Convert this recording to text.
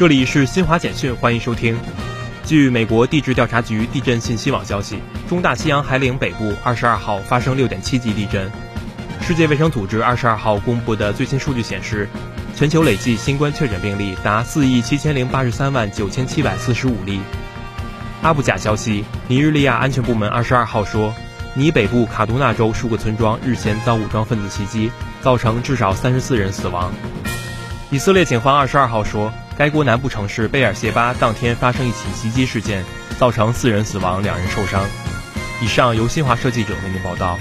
这里是新华简讯，欢迎收听。据美国地质调查局地震信息网消息，中大西洋海岭北部二十二号发生六点七级地震。世界卫生组织二十二号公布的最新数据显示，全球累计新冠确诊病例达四亿七千零八十三万九千七百四十五例。阿布贾消息，尼日利亚安全部门二十二号说，尼北部卡杜纳州数个村庄日前遭武装分子袭击，造成至少三十四人死亡。以色列警方二十二号说，该国南部城市贝尔谢巴当天发生一起袭击事件，造成四人死亡，两人受伤。以上由新华社记者为您报道。